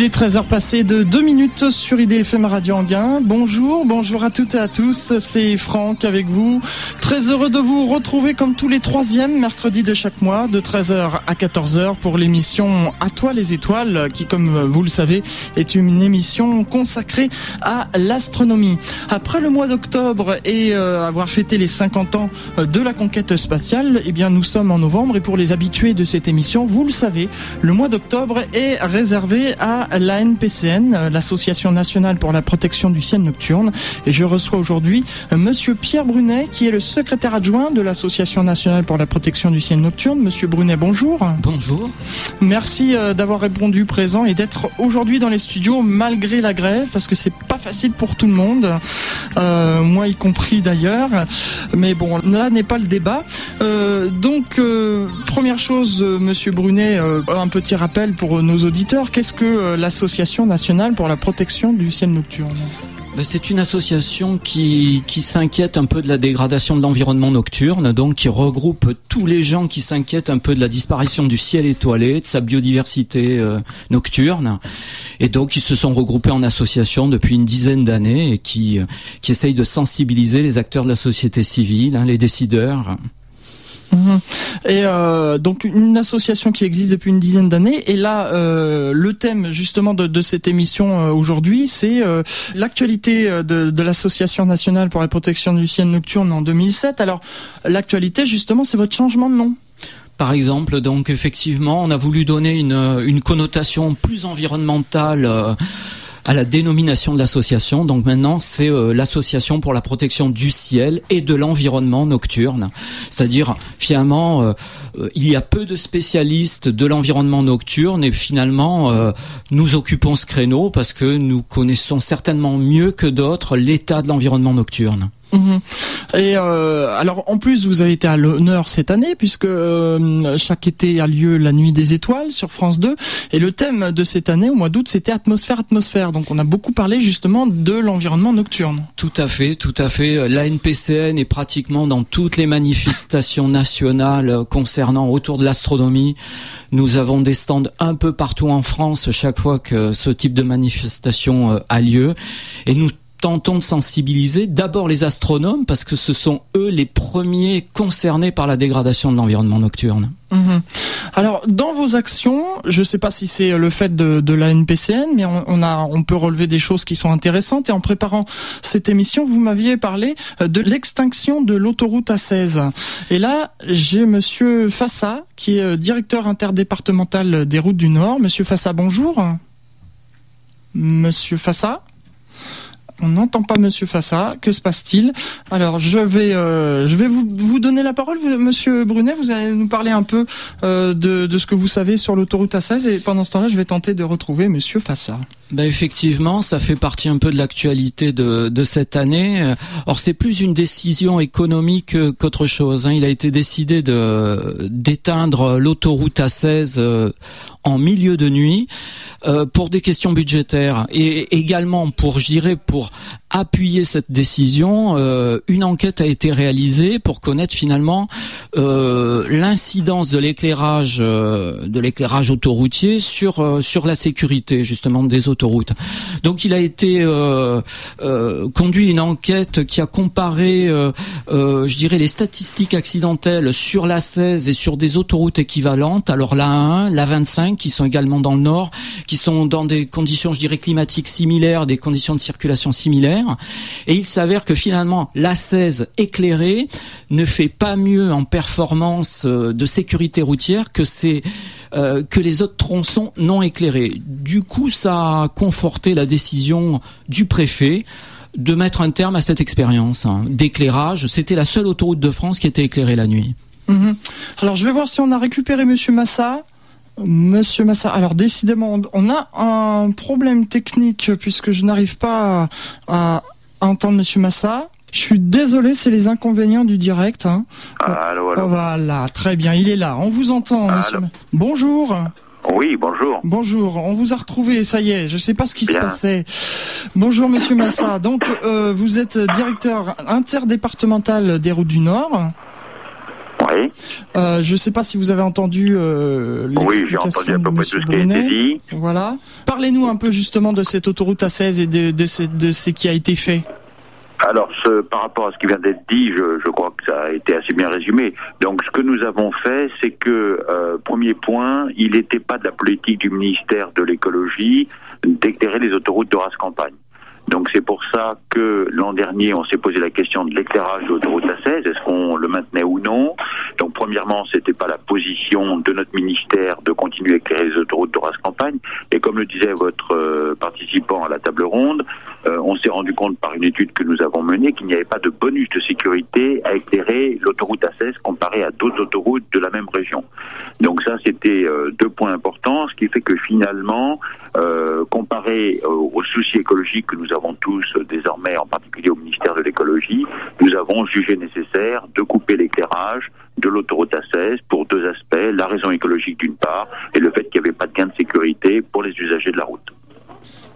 Il est 13h passé de 2 minutes sur IDFM Radio Anguin. Bonjour, bonjour à toutes et à tous. C'est Franck avec vous. Très heureux de vous retrouver comme tous les troisièmes mercredis de chaque mois, de 13h à 14h pour l'émission À toi les étoiles, qui comme vous le savez est une émission consacrée à l'astronomie. Après le mois d'octobre et euh, avoir fêté les 50 ans de la conquête spatiale, eh bien nous sommes en novembre et pour les habitués de cette émission, vous le savez, le mois d'octobre est réservé à la NPCN, euh, l'Association nationale pour la protection du ciel nocturne. Et je reçois aujourd'hui euh, Monsieur Pierre Brunet, qui est le secrétaire adjoint de l'Association nationale pour la protection du ciel nocturne. Monsieur Brunet, bonjour. Bonjour. Merci euh, d'avoir répondu présent et d'être aujourd'hui dans les studios malgré la grève, parce que c'est pas facile pour tout le monde, moi y compris d'ailleurs. Mais bon, là n'est pas le débat. donc, première chose, Monsieur Brunet, un petit rappel pour nos auditeurs. Qu'est-ce que l'Association nationale pour la protection du ciel nocturne ben, c'est une association qui, qui s'inquiète un peu de la dégradation de l'environnement nocturne, donc qui regroupe tous les gens qui s'inquiètent un peu de la disparition du ciel étoilé, de sa biodiversité euh, nocturne, et donc qui se sont regroupés en association depuis une dizaine d'années et qui, euh, qui essayent de sensibiliser les acteurs de la société civile, hein, les décideurs. Mhm. Et euh, donc une association qui existe depuis une dizaine d'années. Et là, euh, le thème justement de, de cette émission euh, aujourd'hui, c'est euh, l'actualité euh, de, de l'association nationale pour la protection du ciel nocturne en 2007. Alors l'actualité justement, c'est votre changement de nom. Par exemple, donc effectivement, on a voulu donner une, une connotation plus environnementale à la dénomination de l'association. Donc maintenant, c'est euh, l'association pour la protection du ciel et de l'environnement nocturne. C'est-à-dire, finalement, euh, euh, il y a peu de spécialistes de l'environnement nocturne et finalement, nous occupons ce créneau parce que nous connaissons certainement mieux que d'autres l'état de l'environnement nocturne. Mhm. Et euh, alors en plus vous avez été à l'honneur cette année puisque euh, chaque été a lieu la nuit des étoiles sur France 2 et le thème de cette année au mois d'août c'était atmosphère atmosphère donc on a beaucoup parlé justement de l'environnement nocturne. Tout à fait, tout à fait. La NPCN est pratiquement dans toutes les manifestations nationales concernant autour de l'astronomie. Nous avons des stands un peu partout en France chaque fois que ce type de manifestation euh, a lieu et nous tentons de sensibiliser d'abord les astronomes parce que ce sont eux les premiers concernés par la dégradation de l'environnement nocturne. Mhm. Alors, dans vos actions, je ne sais pas si c'est le fait de, de, la NPCN, mais on, a, on peut relever des choses qui sont intéressantes. Et en préparant cette émission, vous m'aviez parlé euh, de l'extinction de l'autoroute A16. Et là, j'ai Monsieur Fassa, qui est euh, directeur interdépartemental des routes du Nord. Monsieur Fassa, bonjour. Monsieur Fassa? On n'entend pas Monsieur Fassa. Que se passe-t-il? Alors, je vais, euh, je vais vous, donner la parole, Monsieur Brunet. Vous allez nous parler un peu euh, de, de, ce que vous savez sur l'autoroute A16. Et pendant ce temps-là, je vais tenter de retrouver Monsieur Fassa. Ben effectivement, ça fait partie un peu de l'actualité de, de cette année. Or, c'est plus une décision économique qu'autre chose. Hein. Il a été décidé de d'éteindre l'autoroute A16 euh, en milieu de nuit euh, pour des questions budgétaires et également pour, je pour appuyer cette décision, euh, une enquête a été réalisée pour connaître finalement euh, l'incidence de l'éclairage euh, de l'éclairage autoroutier sur euh, sur la sécurité justement des autoroutes. Donc il a été euh, conduit une enquête qui a comparé, je dirais, les statistiques accidentelles sur la 16 et sur des autoroutes équivalentes. Alors la 1, la 25, qui sont également dans le nord, qui sont dans des conditions, je dirais, climatiques similaires, des conditions de circulation similaires et il s'avère que finalement, la 16 éclairée ne fait pas mieux en performance euh, de sécurité routière euh, que les autres tronçons non éclairés. Du coup, ça a conforté la décision du préfet de mettre un terme à cette expérience hein, d'éclairage. C'était la seule autoroute de France qui était éclairée la nuit. Mhm. Alors je vais voir si on a récupéré Monsieur Massa. Monsieur Massa, alors décidément, on a un problème technique puisque je n'arrive pas à, entendre Monsieur Massa. Je suis désolé, c'est les inconvénients du direct. Hein. Allô, allô. Voilà, très bien, il est là. On vous entend, monsieur. Bonjour. Oui, bonjour. Bonjour, on vous a retrouvé, ça y est, je ne sais pas ce qui se passait. Bonjour Monsieur Massa, donc euh, vous êtes directeur interdépartemental des routes du Nord. Oui. Euh, je ne sais pas si vous avez entendu euh, Oui, j'ai entendu à peu près tout ce qui a été dit. Voilà. Parlez-nous un peu justement de cette autoroute A16 et de, de, ce, de ce qui a été fait. Alors, ce, par rapport à ce qui vient d'être dit, je, je, crois que ça a été assez bien résumé. Donc, ce que nous avons fait, c'est que, euh, premier point, il n'était pas de la politique du ministère de l'écologie d'éclairer les autoroutes de race campagne. Donc c'est pour ça que l'an dernier, on s'est posé la question de l'éclairage de l'autoroute A16. Est-ce qu'on le maintenait ou non? Donc premièrement, c'était pas la position de notre ministère de continuer à éclairer les autoroutes de race campagne. Et comme le disait votre euh, participant à la table ronde, euh, on s'est rendu compte par une étude que nous avons menée qu'il n'y avait pas de bonus de sécurité à éclairer l'autoroute A16 comparé à d'autres autoroutes de la même région. Donc ça, c'était euh, deux points importants, ce qui fait que finalement, euh, comparé aux soucis écologiques que nous avons tous désormais, en particulier au ministère de l'écologie, nous avons jugé nécessaire de couper l'éclairage de l'autoroute A16 pour deux aspects, la raison écologique d'une part et le fait qu'il n'y avait pas de gain de sécurité pour les usagers de la route.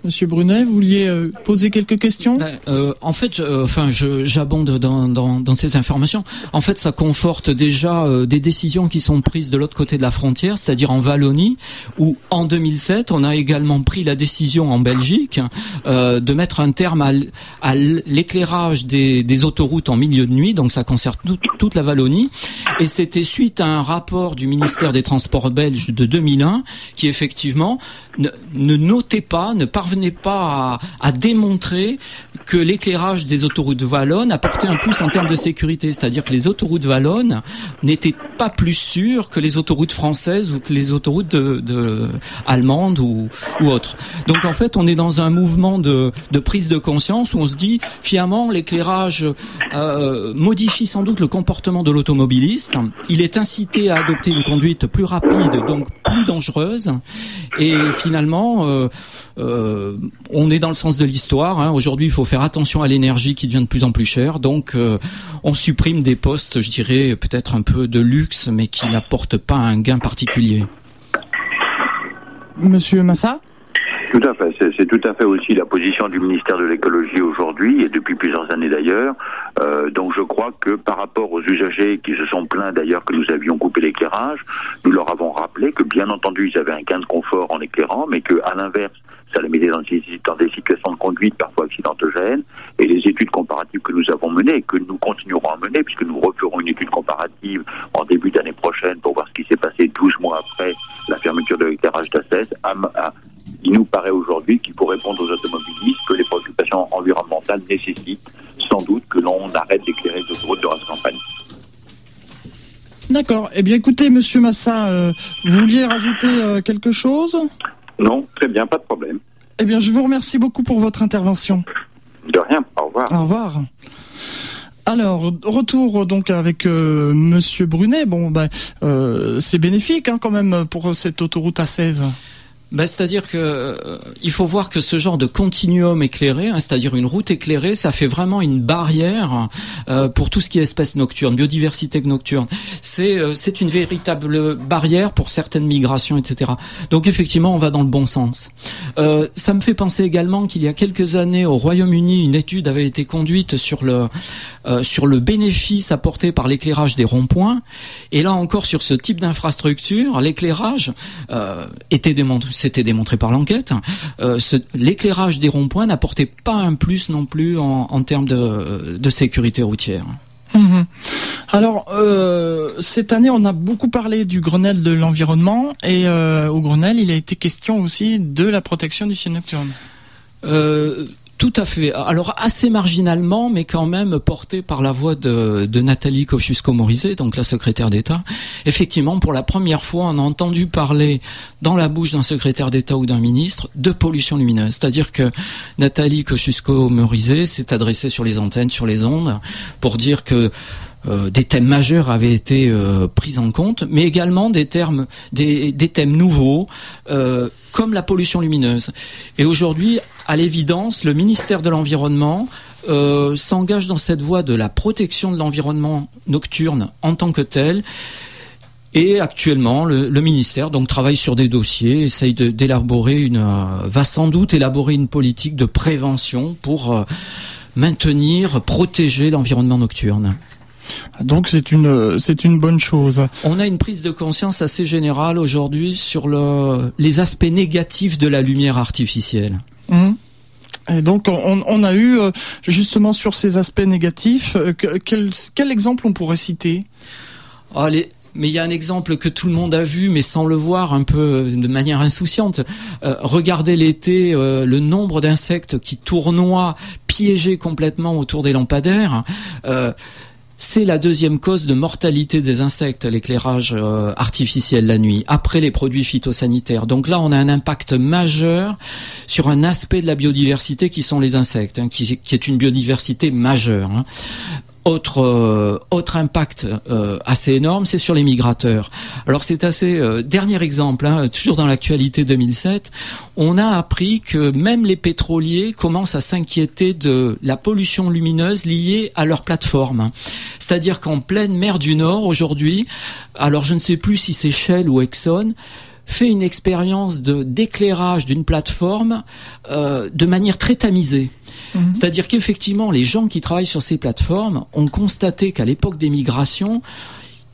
Monsieur Brunet, vous vouliez euh, poser quelques questions? Ben, euh, En fait, euh, enfin, j'abonde dans, ces informations. En fait, ça conforte déjà des décisions qui sont prises de l'autre côté de la frontière, c'est-à-dire en Wallonie, où en 2007, on a également pris la décision en Belgique de mettre un terme à, l'éclairage des, des, autoroutes en milieu de nuit. Donc, ça concerne toute la Wallonie. Et c'était suite à un rapport du ministère des Transports belge de 2001 qui effectivement ne, ne notait pas, ne parvenait n'est pas à, démontrer que l'éclairage des autoroutes wallonnes apportait un plus en termes de sécurité. C'est-à-dire que les autoroutes wallonnes n'étaient pas plus sûres que les autoroutes françaises ou que les autoroutes de, allemandes ou, ou, autres. Donc en fait, on est dans un mouvement de, prise de conscience où on se dit finalement l'éclairage euh, modifie sans doute le comportement de l'automobiliste. Il est incité à adopter une conduite plus rapide, donc plus dangereuse. Et finalement, euh, euh, on est dans le sens de l'histoire. Hein. Aujourd'hui, il faut faire attention à l'énergie qui devient de plus en plus chère. Donc, euh, on supprime des postes, je dirais, peut-être un peu de luxe, mais qui n'apportent pas un gain particulier. Monsieur Massa tout à fait. C'est tout à fait aussi la position du ministère de l'écologie aujourd'hui et depuis plusieurs années d'ailleurs. Euh, donc je crois que par rapport aux usagers qui se sont plaints d'ailleurs que nous avions coupé l'éclairage, nous leur avons rappelé que bien entendu ils avaient un gain de confort en éclairant, mais que à l'inverse ça les mettait dans des, situations de conduite parfois accidentogènes. Et les études comparatives que nous avons menées, et que nous continuerons à mener, puisque nous referons une étude comparative en début d'année prochaine pour voir ce qui s'est passé 12 mois après la fermeture de l'éclairage d'Assès, il nous paraît aujourd'hui qu'il faut répondre aux automobilistes que les préoccupations environnementales nécessitent sans doute que l'on arrête d'éclairer les autoroutes de race campagne. D'accord. Eh bien, écoutez, Monsieur Massa, euh, vous vouliez rajouter euh, quelque chose? Non, très bien, pas de problème. Eh bien, je vous remercie beaucoup pour votre intervention. De rien, au revoir. Au revoir. Alors, retour donc avec euh, Monsieur Brunet. Bon, ben, c'est bénéfique hein, quand même pour cette autoroute A16. Ben, c'est-à-dire que euh, il faut voir que ce genre de continuum éclairé, hein, c'est-à-dire une route éclairée, ça fait vraiment une barrière euh, pour tout ce qui est espèces nocturnes, biodiversité nocturne. C'est euh, c'est une véritable barrière pour certaines migrations, etc. Donc effectivement, on va dans le bon sens. ça me fait penser également qu'il y a quelques années au Royaume-Uni, une étude avait été conduite sur le sur le bénéfice apporté par l'éclairage des ronds-points. Et là encore, sur ce type d'infrastructure, l'éclairage était démontré c'était démontré par l'enquête, euh, l'éclairage des ronds-points n'apportait pas un plus non plus en, termes de, sécurité routière. Mhm. Alors euh, cette année, on a beaucoup parlé du Grenelle de l'environnement et euh, au Grenelle, il a été question aussi de la protection du ciel nocturne. Tout à fait. Alors assez marginalement, mais quand même porté par la voix de, Nathalie Kosciusko-Morizet, donc la secrétaire d'État. Effectivement, pour la première fois, on a entendu parler dans la bouche d'un secrétaire d'État ou d'un ministre de pollution lumineuse. C'est-à-dire que Nathalie Kosciusko-Morizet s'est adressée sur les antennes, sur les ondes, pour dire que euh, des thèmes majeurs avaient été euh, pris en compte, mais également des termes, des, thèmes nouveaux, euh, comme la pollution lumineuse. Et aujourd'hui, à l'évidence, le ministère de l'environnement s'engage dans cette voie de la protection de l'environnement nocturne en tant que tel. Et actuellement, le, ministère donc travaille sur des dossiers, essaye d'élaborer une, va sans doute élaborer une politique de prévention pour maintenir, protéger l'environnement nocturne. Donc c'est une c'est une bonne chose. On a une prise de conscience assez générale aujourd'hui sur le, les aspects négatifs de la lumière artificielle. Hum. Et donc on, a eu euh, justement sur ces aspects négatifs, euh, quel, quel exemple on pourrait citer? Mais il y a un exemple que tout le monde a vu, mais sans le voir, un peu euh, de manière insouciante. regardez l'été le nombre d'insectes qui tournoient, piégés complètement autour des lampadaires. C'est la deuxième cause de mortalité des insectes, l'éclairage euh, artificiel la nuit, après les produits phytosanitaires. Donc là, on a un impact majeur sur un aspect de la biodiversité qui sont les insectes, hein, qui, est une biodiversité majeure. Hein. Autre euh, autre impact euh, assez énorme, c'est sur les migrateurs. Alors c'est assez euh, dernier exemple, hein, toujours dans l'actualité 2007, on a appris que même les pétroliers commencent à s'inquiéter de la pollution lumineuse liée à leur plateforme. C'est-à-dire qu'en pleine mer du Nord aujourd'hui, alors je ne sais plus si c'est Shell ou Exxon, fait une expérience de d'éclairage d'une plateforme de manière très tamisée. Mhm. C'est-à-dire qu'effectivement, les gens qui travaillent sur ces plateformes ont constaté qu'à l'époque des migrations,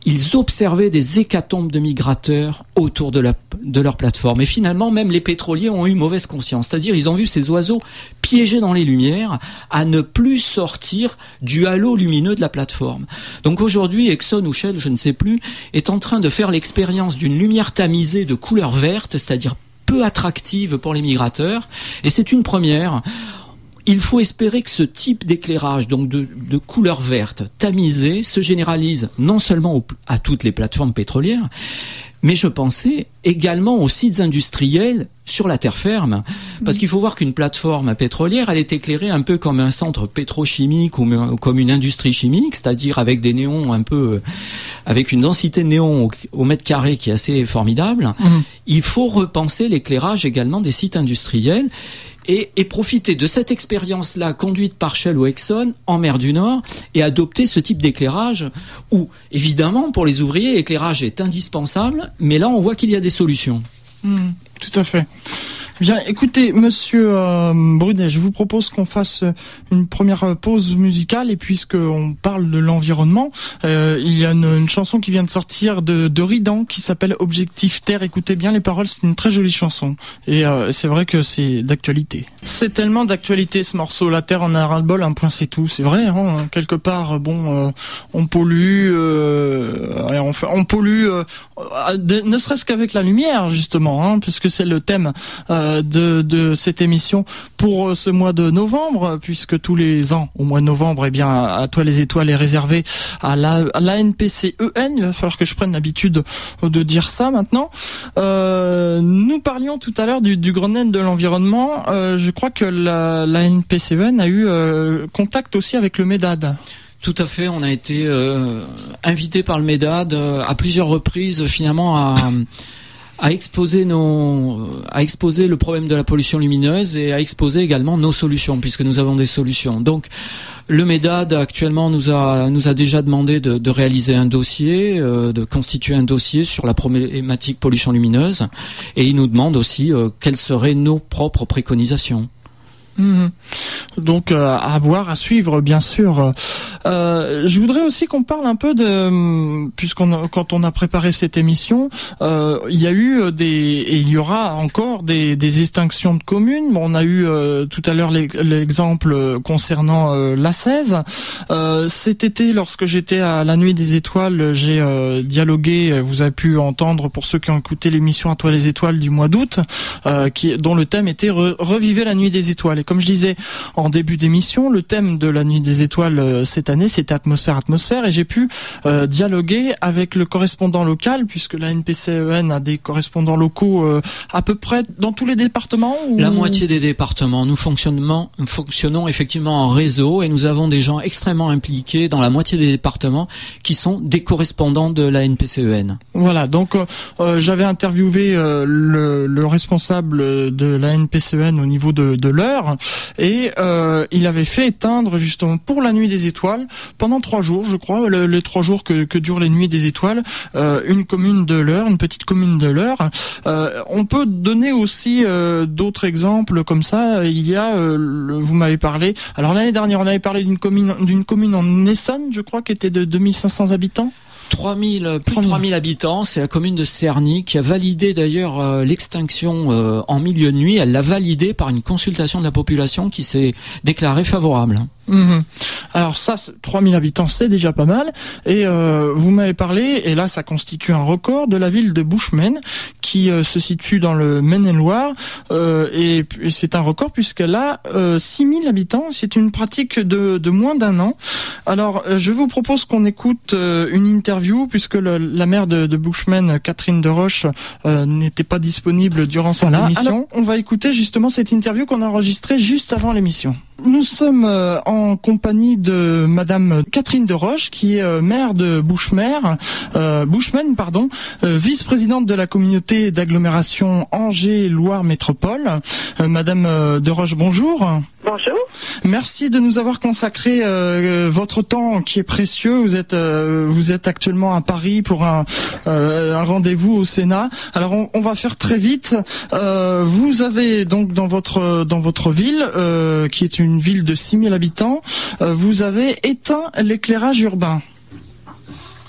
ils observaient des hécatombes de migrateurs autour de, de leur plateforme. Et finalement, même les pétroliers ont eu mauvaise conscience. C'est-à-dire, ils ont vu ces oiseaux piégés dans les lumières à ne plus sortir du halo lumineux de la plateforme. Donc aujourd'hui, Exxon ou Shell, je ne sais plus, est en train de faire l'expérience d'une lumière tamisée de couleur verte, c'est-à-dire peu attractive pour les migrateurs. Et c'est une première il faut espérer que ce type d'éclairage, donc de, couleur verte, tamisée, se généralise non seulement à toutes les plateformes pétrolières, mais je pensais également aux sites industriels sur la terre ferme. Parce qu'il faut voir qu'une plateforme pétrolière, elle est éclairée un peu comme un centre pétrochimique ou comme une industrie chimique, c'est-à-dire avec des néons un peu, avec une densité de néons au, mètre carré qui est assez formidable. Mmh. Il faut repenser l'éclairage également des sites industriels et, profiter de cette expérience-là conduite par Shell ou Exxon en mer du Nord et adopter ce type d'éclairage où, évidemment, pour les ouvriers, l'éclairage est indispensable, mais là, on voit qu'il y a des solutions. Hmm, tout à fait. Bien, écoutez, Monsieur euh, Brunet, je vous propose qu'on fasse une première pause musicale et puisqu'on parle de l'environnement, euh, il y a une, chanson qui vient de sortir de, de Ridan qui s'appelle Objectif Terre. Écoutez bien les paroles, c'est une très jolie chanson et euh, c'est vrai que c'est d'actualité. C'est tellement d'actualité ce morceau. La Terre en a ras le bol, un point c'est tout. C'est vrai, hein, quelque part, bon, euh, on pollue, on, on pollue, ne serait-ce qu'avec la lumière justement, hein, puisque c'est le thème. Euh, de, cette émission pour ce mois de novembre, puisque tous les ans, au mois de novembre, eh bien, à toi les étoiles est réservé à la, à la NPCEN. Il va falloir que je prenne l'habitude de dire ça maintenant. Euh, nous parlions tout à l'heure du, du Grenelle de l'environnement. Euh, je crois que la, la NPCEN a eu contact aussi avec le MEDAD. Tout à fait, on a été invité par le MEDAD à plusieurs reprises finalement à à exposer nos, à exposer le problème de la pollution lumineuse et à exposer également nos solutions, puisque nous avons des solutions. Donc, le MEDAD actuellement nous a déjà demandé de, de réaliser un dossier, euh, de constituer un dossier sur la problématique pollution lumineuse, et il nous demande aussi euh, quelles seraient nos propres préconisations. Mhm. Donc euh, à voir, à suivre bien sûr. Euh, je voudrais aussi qu'on parle un peu de, puisqu'on quand on a préparé cette émission, euh, il y a eu des et il y aura encore des, des extinctions de communes. Bon, on a eu tout à l'heure l'exemple concernant la 16. cet été, lorsque j'étais à la Nuit des Étoiles, j'ai dialogué. Vous avez pu entendre pour ceux qui ont écouté l'émission à toi les étoiles du mois d'août, qui dont le thème était Revivez la Nuit des Étoiles comme je disais en début d'émission, le thème de la Nuit des Étoiles euh, cette année, c'était atmosphère, atmosphère, et j'ai pu euh, dialoguer avec le correspondant local, puisque la NPCEN e a des correspondants locaux euh, à peu près dans tous les départements. La moitié des départements. Nous fonctionnons, fonctionnons effectivement en réseau, et nous avons des gens extrêmement impliqués dans la moitié des départements qui sont des correspondants de la NPCEN. E voilà. Donc j'avais interviewé le, le, responsable de la NPCEN e au niveau de, de l'heure heures et il avait fait éteindre justement pour la nuit des étoiles pendant trois jours, je crois, les trois jours que, durent les nuits des étoiles, une commune de l'heure, une petite commune de l'heure. on peut donner aussi d'autres exemples comme ça. Il y a, vous m'avez parlé. Alors l'année dernière, on avait parlé d'une commune, d'une commune en Essonne, je crois, qui était de 2500 habitants. 3000, plus de 3000 habitants, c'est la commune de Cerny qui a validé d'ailleurs euh, l'extinction euh, en milieu de nuit. Elle l'a validé par une consultation de la population qui s'est déclarée favorable. Mhm. Alors ça, 3000 habitants, c'est déjà pas mal. Et euh, vous m'avez parlé, et là ça constitue un record, de la ville de Bushman, qui euh, se situe dans le Maine-et-Loire. Euh, et, c'est un record puisqu'elle a 6000 habitants. C'est une pratique de, de moins d'un an. Alors je vous propose qu'on écoute une interview, puisque la maire de, de Bushman, Catherine de Roche, n'était pas disponible durant cette émission. on va écouter justement cette interview qu'on a enregistrée juste avant l'émission. Nous sommes euh, en compagnie de Madame Catherine de Roche, qui est euh, maire de Bouchemer, euh, Bushman, pardon, vice-présidente de la communauté d'agglomération Angers-Loire Métropole. Madame de Roche, bonjour. Bonjour. Merci de nous avoir consacré votre temps qui est précieux. Vous êtes vous êtes actuellement à Paris pour un, un rendez-vous au Sénat. Alors on, on, va faire très vite. vous avez donc dans votre dans votre ville qui est une une ville de 6000 habitants, euh, vous avez éteint l'éclairage urbain.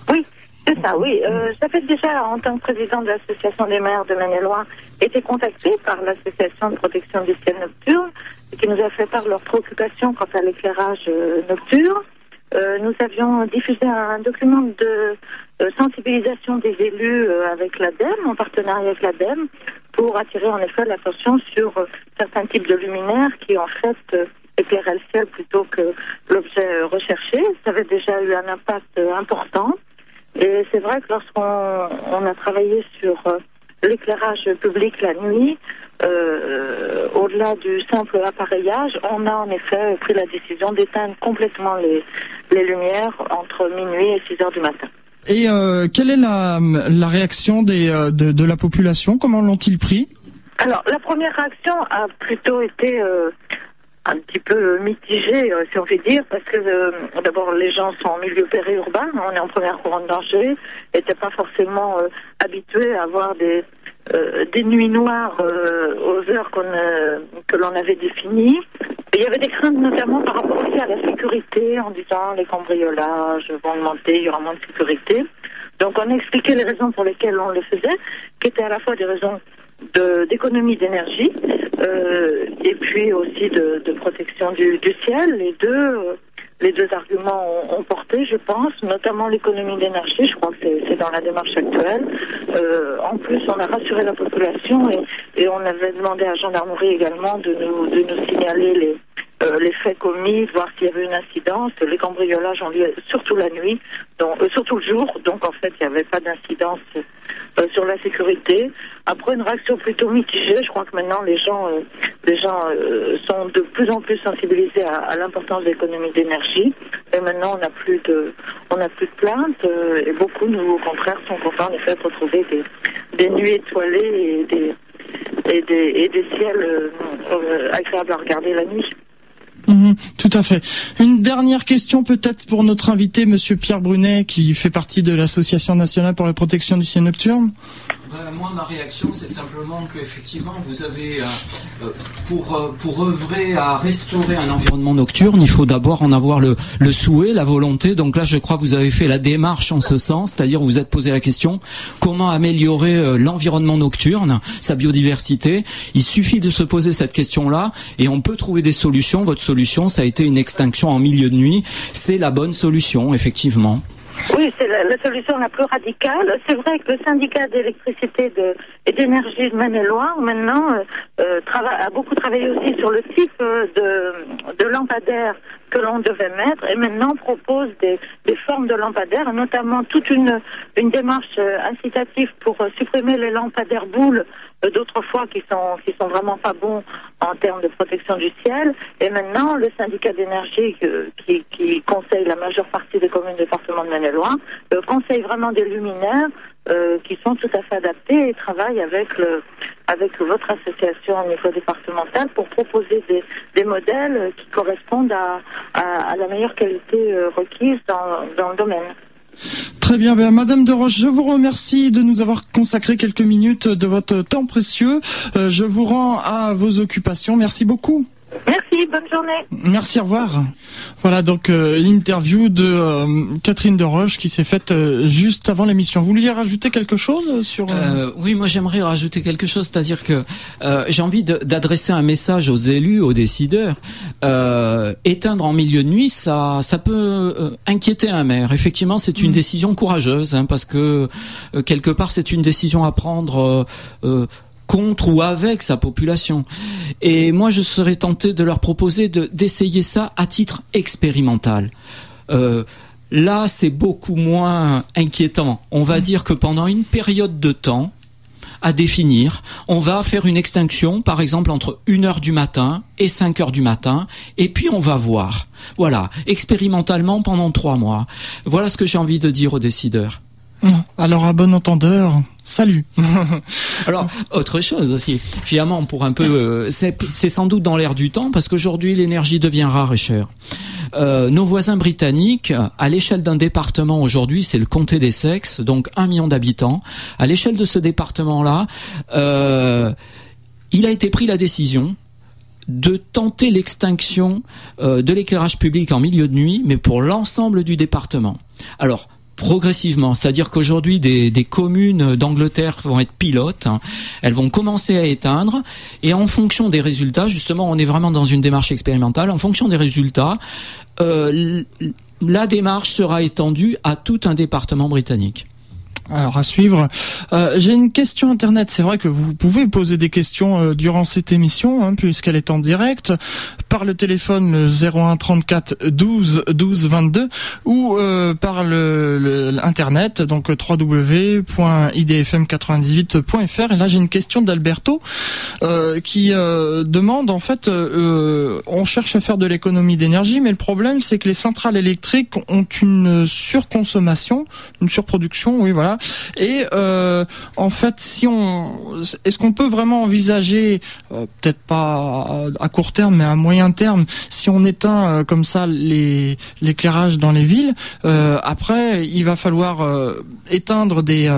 Oui, c'est ça, oui. Euh, fait déjà, en tant que président de l'association des maires de Maine-et-Loire, été contacté par l'association de protection du ciel nocturne, qui nous a fait part de leurs préoccupations quant à l'éclairage euh, nocturne. Euh, nous avions diffusé un document de sensibilisation des élus avec l'ADEME, en partenariat avec l'ADEME, pour attirer en effet l'attention sur certains types de luminaires qui en fait éclairer le ciel plutôt que l'objet recherché. Ça avait déjà eu un impact important. Et c'est vrai que lorsqu'on on a travaillé sur euh, l'éclairage public la nuit, euh, au-delà du simple appareillage, on a en effet pris la décision d'éteindre complètement les, les lumières entre minuit et 6 heures du matin. Et euh, quelle est la, la réaction des, de, de la population? Comment l'ont-ils pris? Alors, la première réaction a plutôt été un petit peu mitigé, euh, si on veut dire, parce que euh, d'abord les gens sont en milieu périurbain, on est en première couronne danger, n'étaient pas forcément euh, habitués à avoir des des nuits noires aux heures qu'on que l'on avait définies. Il y avait des craintes notamment par rapport aussi à la sécurité, en disant les cambriolages vont augmenter, il y aura moins de sécurité. Donc on a expliqué les raisons pour lesquelles on le faisait, qui étaient à la fois des raisons d'économie d'énergie euh, et puis aussi de, de protection du, du, ciel. Les deux, les deux arguments ont, ont porté, je pense, notamment l'économie d'énergie. Je crois que c'est dans la démarche actuelle. Euh, en plus, on a rassuré la population et, et on avait demandé à gendarmerie également de nous, de nous signaler les, euh, les faits commis, voir s'il y avait une incidence. Les cambriolages ont lieu surtout la nuit, donc, euh, surtout le jour, donc en fait il n'y avait pas d'incidence euh, sur la sécurité. Après une réaction plutôt mitigée, je crois que maintenant les gens, les gens sont de plus en plus sensibilisés à, l'importance de l'économie d'énergie. Et maintenant on n'a plus de, on n'a plus de plaintes et beaucoup, nous au contraire, sont contents en effet de retrouver des, des nuits étoilées et des et des, et des ciels agréables à regarder la nuit. Mhm, tout à fait. Une dernière question peut-être pour notre invité, Monsieur Pierre Brunet, qui fait partie de l'Association nationale pour la protection du ciel nocturne. Moi, ma réaction, c'est simplement qu'effectivement, vous avez, euh, euh, pour, euh, pour œuvrer à restaurer un environnement nocturne, il faut d'abord en avoir le, le souhait, la volonté. Donc là, je crois que vous avez fait la démarche en ce sens, c'est-à-dire vous êtes posé la question, comment améliorer l'environnement nocturne, sa biodiversité? Il suffit de se poser cette question-là et on peut trouver des solutions. Votre solution, ça a été une extinction en milieu de nuit. C'est la bonne solution, effectivement. Oui, c'est la, solution la plus radicale. C'est vrai que le syndicat d'électricité et d'énergie de Maine-et-Loire, maintenant, euh, euh a beaucoup travaillé aussi sur le type de, de lampadaires que l'on devait mettre et maintenant propose des, des formes de lampadaires, notamment toute une, une démarche euh, incitative pour supprimer les lampadaires boules d'autres fois qui sont qui sont vraiment pas bons en termes de protection du ciel. Et maintenant, le syndicat d'énergie qui, qui conseille la majeure partie des communes du département de Maine-et-Loire conseille vraiment des luminaires euh, qui sont tout à fait adaptés et travaillent avec le, avec votre association au niveau départemental pour proposer des, modèles qui correspondent à, la meilleure qualité euh, requise dans, dans le domaine. Très bien, ben, Madame de Roche, je vous remercie de nous avoir consacré quelques minutes de votre temps précieux. Euh, je vous rends à vos occupations. Merci beaucoup. Merci, bonne journée. Merci, au revoir. Voilà donc euh, l'interview de euh, Catherine de Roche qui s'est faite euh, juste avant l'émission. Vous vouliez rajouter quelque chose sur Oui, moi j'aimerais rajouter quelque chose, c'est-à-dire que j'ai envie d'adresser un message aux élus, aux décideurs. éteindre en milieu de nuit, ça, ça peut inquiéter un maire. Effectivement, c'est une mm. décision courageuse, hein, parce que quelque part c'est une décision à prendre contre ou avec sa population. Et moi, je serais tenté de leur proposer d'essayer ça à titre expérimental. Euh, là, c'est beaucoup moins inquiétant. On va dire que pendant une période de temps, à définir. On va faire une extinction, par exemple, entre 1 heure du matin et 5 heures du matin, et puis on va voir. Voilà, expérimentalement pendant trois mois. Voilà ce que j'ai envie de dire aux décideurs. Alors à bon entendeur, salut. Alors autre chose aussi, finalement pour un peu, euh, c'est sans doute dans l'air du temps parce qu'aujourd'hui l'énergie devient rare et chère. Euh, nos voisins britanniques, à l'échelle d'un département aujourd'hui, c'est le comté des sexes, donc un million d'habitants. À l'échelle de ce département-là, euh, il a été pris la décision de tenter l'extinction de l'éclairage public en milieu de nuit, mais pour l'ensemble du département. Alors, progressivement. C'est-à-dire qu'aujourd'hui, des, communes d'Angleterre vont être pilotes, hein. elles vont commencer à éteindre, et en fonction des résultats, justement, on est vraiment dans une démarche expérimentale, en fonction des résultats, euh, la démarche sera étendue à tout un département britannique. Alors à suivre. Euh, j'ai une question internet. C'est vrai que vous pouvez poser des questions euh, durant cette émission, hein, puisqu'elle est en direct, par le téléphone 01 34 12 12 22 ou euh, par le, internet, donc www.idfm98.fr. Et là j'ai une question d'Alberto qui demande en fait, on cherche à faire de l'économie d'énergie, mais le problème c'est que les centrales électriques ont une surconsommation, une surproduction, oui voilà et euh, en fait, si on, est-ce qu'on peut vraiment envisager, euh, peut-être pas à court terme, mais à moyen terme, si on éteint euh, comme ça l'éclairage dans les villes, après il va falloir éteindre des,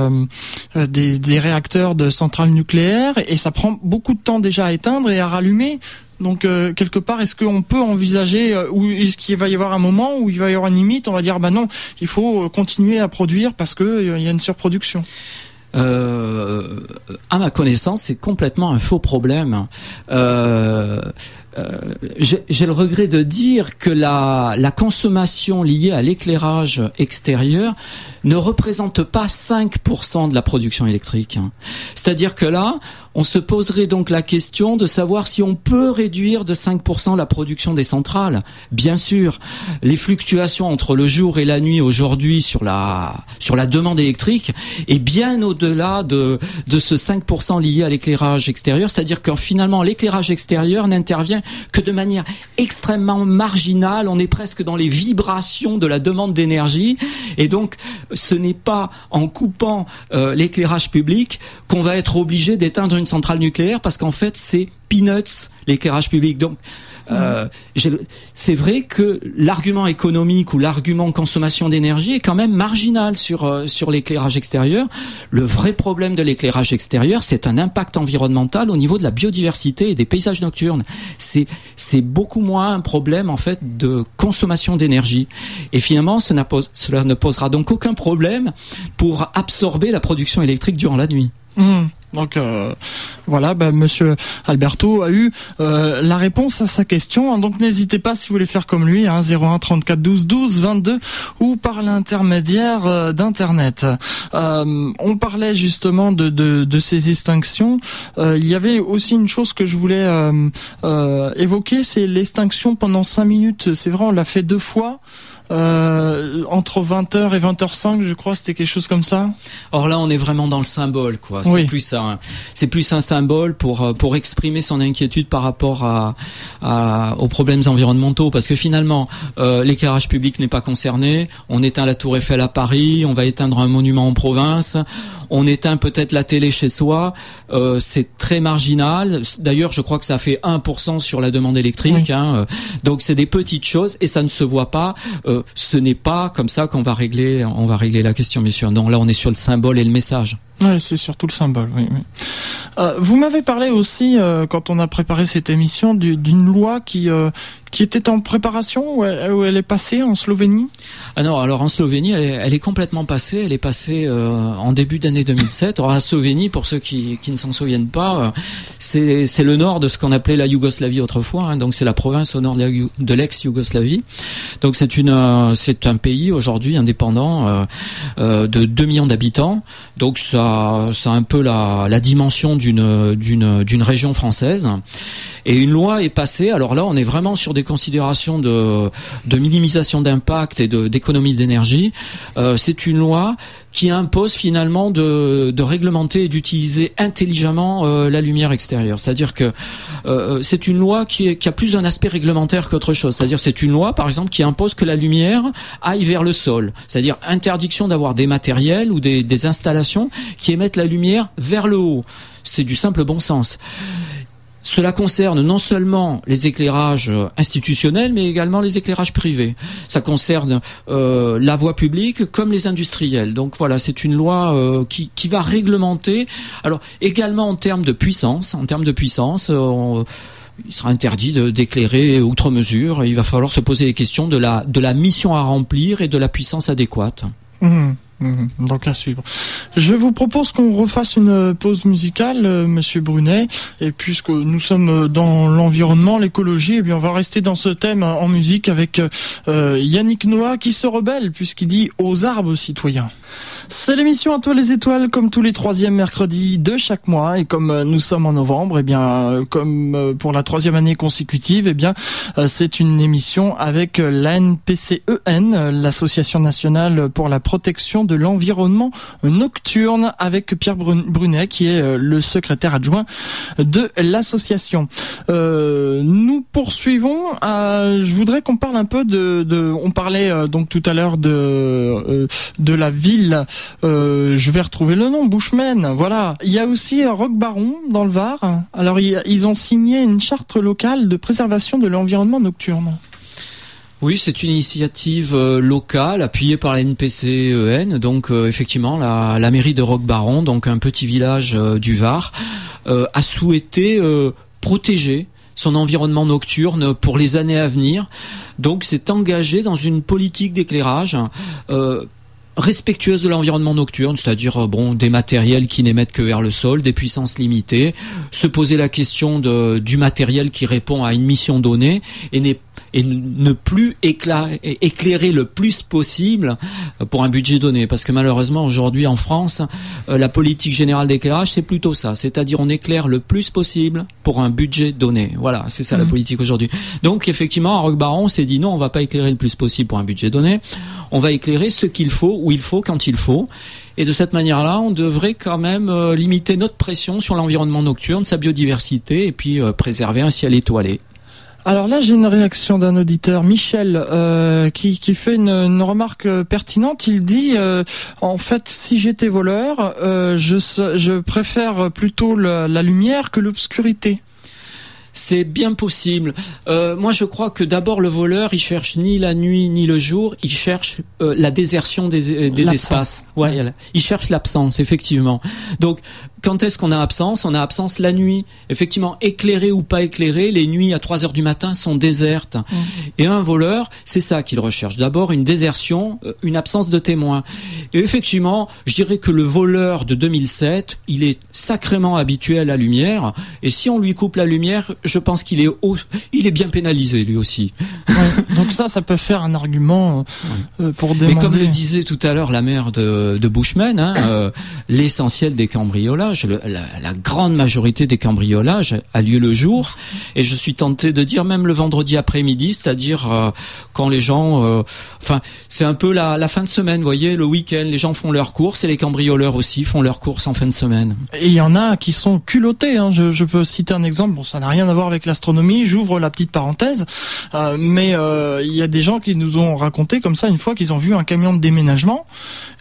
des des réacteurs de centrales nucléaires et ça prend beaucoup de temps déjà à éteindre et à rallumer. Donc euh, quelque part, est-ce qu'on peut envisager euh, ou est-ce qu'il va y avoir un moment où il va y avoir une limite On va dire bah non, il faut continuer à produire parce que euh, il y a une surproduction. à ma connaissance, c'est complètement un faux problème. J'ai le regret de dire que la, la consommation liée à l'éclairage extérieur ne représente pas 5% de la production électrique. C'est-à-dire que là, on se poserait donc la question de savoir si on peut réduire de 5% la production des centrales. Bien sûr, les fluctuations entre le jour et la nuit aujourd'hui sur la sur la demande électrique est bien au-delà de de ce 5% lié à l'éclairage extérieur, c'est-à-dire que finalement l'éclairage extérieur n'intervient que de manière extrêmement marginale, on est presque dans les vibrations de la demande d'énergie et donc ce n'est pas en coupant euh, l'éclairage public qu'on va être obligé d'éteindre une centrale nucléaire parce qu'en fait c'est peanuts l'éclairage public. Donc euh, c'est vrai que l'argument économique ou l'argument consommation d'énergie est quand même marginal sur euh, sur l'éclairage extérieur. Le vrai problème de l'éclairage extérieur, c'est un impact environnemental au niveau de la biodiversité et des paysages nocturnes. C'est c'est beaucoup moins un problème en fait de consommation d'énergie. Et finalement, cela ne posera donc aucun problème pour absorber la production électrique durant la nuit. Mmh. Donc euh, voilà, bah, Monsieur Alberto a eu euh, la réponse à sa question. Donc n'hésitez pas si vous voulez faire comme lui, hein, 01 34 12 12 22 ou par l'intermédiaire euh, d'internet. on parlait justement de, de, de ces extinctions. il y avait aussi une chose que je voulais évoquer, c'est l'extinction pendant cinq minutes. C'est vrai, on l'a fait deux fois. Euh, entre 20h et 20h05, je crois, c'était quelque chose comme ça. Or là, on est vraiment dans le symbole, quoi. C'est plus ça. Hein. C'est plus un symbole pour euh, pour exprimer son inquiétude par rapport à, à aux problèmes environnementaux, parce que finalement, euh, l'éclairage public n'est pas concerné. On éteint la Tour Eiffel à Paris, on va éteindre un monument en province on éteint peut-être la télé chez soi, euh, c'est très marginal. D'ailleurs, je crois que ça fait 1% sur la demande électrique. Hein, euh. donc c'est des petites choses et ça ne se voit pas. Euh, ce n'est pas comme ça qu'on va régler, on va régler la question, messieurs. Non, là on est sur le symbole et le message. Ouais, c'est surtout le symbole. Oui, Euh, vous m'avez parlé aussi euh, quand on a préparé cette émission d'une loi qui euh, qui était en préparation où elle, est passée en Slovénie. Ah non, alors en Slovénie, elle est, complètement passée. Elle est passée en début d'année 2007. Alors Slovénie, pour ceux qui, qui ne s'en souviennent pas, c'est c'est le nord de ce qu'on appelait la Yougoslavie autrefois. Hein, donc c'est la province au nord de l'ex-Yougoslavie. Donc c'est une c'est un pays aujourd'hui indépendant de 2 millions d'habitants. Donc ça ça a un peu la la dimension d'une d'une d'une région française. Et une loi est passée. Alors là, on est vraiment sur des considérations de de minimisation d'impact et de d'économie d'énergie. Euh, c'est une loi qui impose finalement de, réglementer et d'utiliser intelligemment euh, la lumière extérieure. C'est-à-dire que euh, c'est une loi qui, a plus un aspect réglementaire qu'autre chose. C'est-à-dire c'est une loi, par exemple, qui impose que la lumière aille vers le sol. C'est-à-dire interdiction d'avoir des matériels ou des installations qui émettent la lumière vers le haut. C'est du simple bon sens. Cela concerne non seulement les éclairages euh, institutionnels, mais également les éclairages privés. Ça concerne euh, la voie publique comme les industriels. Donc voilà, c'est une loi euh, qui, qui, va réglementer. Alors également en termes de puissance, en termes de puissance. il sera interdit d'éclairer outre mesure. Il va falloir se poser les questions de la, de la mission à remplir et de la puissance adéquate. Mmh. Mhm. donc à suivre. Je vous propose qu'on refasse une pause musicale, euh, Monsieur Brunet. Et puisque nous sommes dans l'environnement, l'écologie, eh bien on va rester dans ce thème en musique avec euh, Yannick Noah qui se rebelle puisqu'il dit aux arbres citoyens. C'est l'émission à toi les étoiles comme tous les troisièmes mercredis de chaque mois et comme euh, nous sommes en novembre, eh bien euh, comme pour la troisième année consécutive, eh bien c'est une émission avec l'ANPCEN, l'association nationale pour la protection de l'environnement nocturne, avec Pierre Brunet qui est le secrétaire adjoint de l'association. nous poursuivons. je voudrais qu'on parle un peu de, de on parlait donc tout à l'heure de de la ville euh, je vais retrouver le nom, Bushman. Voilà. Il y a aussi Rock Baron dans le Var. Alors ils ont signé une charte locale de préservation de l'environnement nocturne. Oui, c'est une initiative euh, locale appuyée par la NPCEN. Donc euh, effectivement, la, mairie de Roquebaron, donc un petit village du Var, a souhaité protéger son environnement nocturne pour les années à venir. Donc s'est engagé dans une politique d'éclairage respectueuse de l'environnement nocturne, c'est-à-dire euh, des matériels qui n'émettent que vers le sol, des puissances limitées, se poser la question de, du matériel qui répond à une mission donnée et n'est et ne plus éclairer le plus possible pour un budget donné. Parce que malheureusement, aujourd'hui en France, euh, la politique générale d'éclairage, c'est plutôt ça. C'est-à-dire on éclaire le plus possible pour un budget donné. Voilà, c'est ça la mmh. politique aujourd'hui. Donc effectivement, à Rock Baron, on s'est dit non, on va pas éclairer le plus possible pour un budget donné. On va éclairer ce qu'il faut, où il faut, quand il faut. Et de cette manière-là, on devrait quand même euh, limiter notre pression sur l'environnement nocturne, sa biodiversité, et puis euh, préserver un ciel étoilé. Alors là, j'ai une réaction d'un auditeur, Michel, euh, qui, qui fait une, remarque euh, pertinente. Il dit, euh, en fait, si j'étais voleur, je, je préfère plutôt la, lumière que l'obscurité. C'est bien possible. moi, je crois que d'abord le voleur, il cherche ni la nuit ni le jour, il cherche la désertion des, des espaces. Ouais, il cherche l'absence, effectivement. Donc, quand est-ce qu'on a absence? On a absence la nuit. Effectivement, éclairé ou pas éclairé, les nuits à 3 heures du matin sont désertes. Mmh. Et un voleur, c'est ça qu'il recherche. D'abord, une désertion, euh, une absence de témoins. Et effectivement, je dirais que le voleur de 2007, il est sacrément habitué à la lumière. Et si on lui coupe la lumière, je pense qu'il est, il est bien pénalisé lui aussi. donc ça, ça peut faire un argument euh, pour demander. Mais comme le disait tout à l'heure la mère de, de Bushman, hein, euh, l'essentiel des cambriolages la, grande majorité des cambriolages a lieu le jour, et je suis tenté de dire même le vendredi après-midi, c'est-à-dire euh, quand les gens, euh, enfin, c'est un peu la, fin de semaine, vous voyez, le week-end, les gens font leurs courses et les cambrioleurs aussi font leurs courses en fin de semaine. Et il y en a qui sont culottés. Hein. Je, je, peux citer un exemple. Bon, ça n'a rien à voir avec l'astronomie. J'ouvre la petite parenthèse, euh, mais il y a des gens qui nous ont raconté comme ça une fois qu'ils ont vu un camion de déménagement